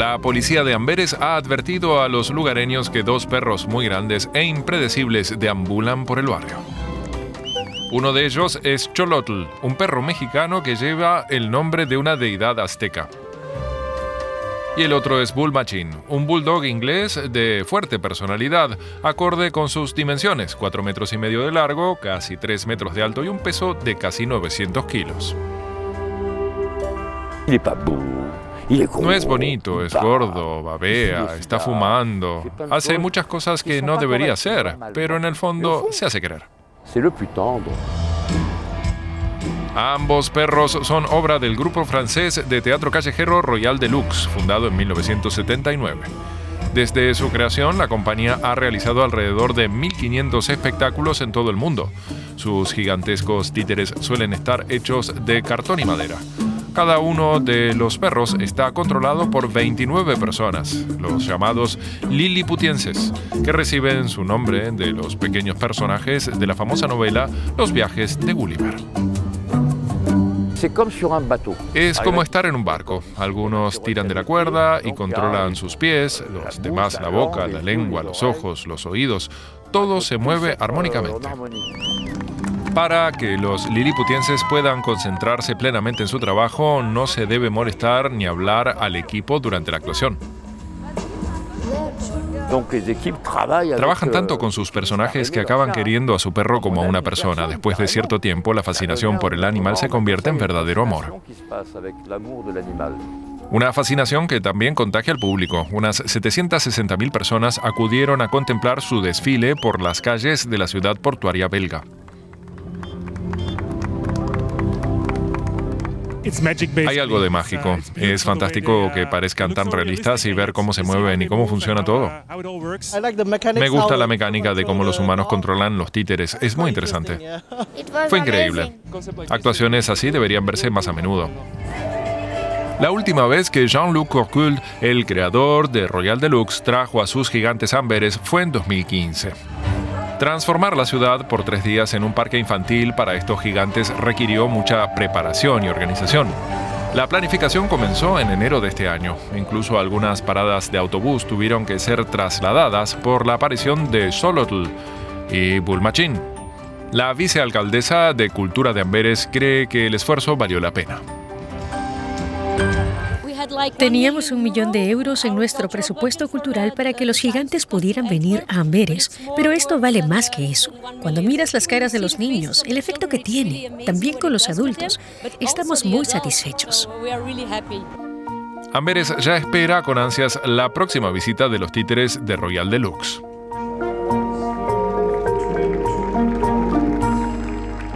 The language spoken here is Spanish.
La policía de Amberes ha advertido a los lugareños que dos perros muy grandes e impredecibles deambulan por el barrio. Uno de ellos es Cholotl, un perro mexicano que lleva el nombre de una deidad azteca. Y el otro es Bull Machine, un bulldog inglés de fuerte personalidad, acorde con sus dimensiones, 4 metros y medio de largo, casi 3 metros de alto y un peso de casi 900 kilos. No es bonito, es gordo, babea, está fumando, hace muchas cosas que no debería hacer, pero en el fondo se hace querer. Ambos perros son obra del grupo francés de teatro callejero Royal Deluxe, fundado en 1979. Desde su creación, la compañía ha realizado alrededor de 1.500 espectáculos en todo el mundo. Sus gigantescos títeres suelen estar hechos de cartón y madera. Cada uno de los perros está controlado por 29 personas, los llamados liliputienses, que reciben su nombre de los pequeños personajes de la famosa novela Los viajes de Gulliver. Es como estar en un barco. Algunos tiran de la cuerda y controlan sus pies, los demás la boca, la lengua, los ojos, los oídos. Todo se mueve armónicamente. Para que los liliputienses puedan concentrarse plenamente en su trabajo, no se debe molestar ni hablar al equipo durante la actuación. Trabajan tanto con sus personajes que acaban queriendo a su perro como a una persona. Después de cierto tiempo, la fascinación por el animal se convierte en verdadero amor. Una fascinación que también contagia al público. Unas 760.000 personas acudieron a contemplar su desfile por las calles de la ciudad portuaria belga. Hay algo de mágico. Es fantástico que parezcan tan realistas y ver cómo se mueven y cómo funciona todo. Me gusta la mecánica de cómo los humanos controlan los títeres. Es muy interesante. Fue increíble. Actuaciones así deberían verse más a menudo. La última vez que Jean-Luc Courcult, el creador de Royal Deluxe, trajo a sus gigantes amberes fue en 2015. Transformar la ciudad por tres días en un parque infantil para estos gigantes requirió mucha preparación y organización. La planificación comenzó en enero de este año. Incluso algunas paradas de autobús tuvieron que ser trasladadas por la aparición de Solotl y Bulmachín. La vicealcaldesa de Cultura de Amberes cree que el esfuerzo valió la pena. Teníamos un millón de euros en nuestro presupuesto cultural para que los gigantes pudieran venir a Amberes, pero esto vale más que eso. Cuando miras las caras de los niños, el efecto que tiene, también con los adultos, estamos muy satisfechos. Amberes ya espera con ansias la próxima visita de los títeres de Royal Deluxe.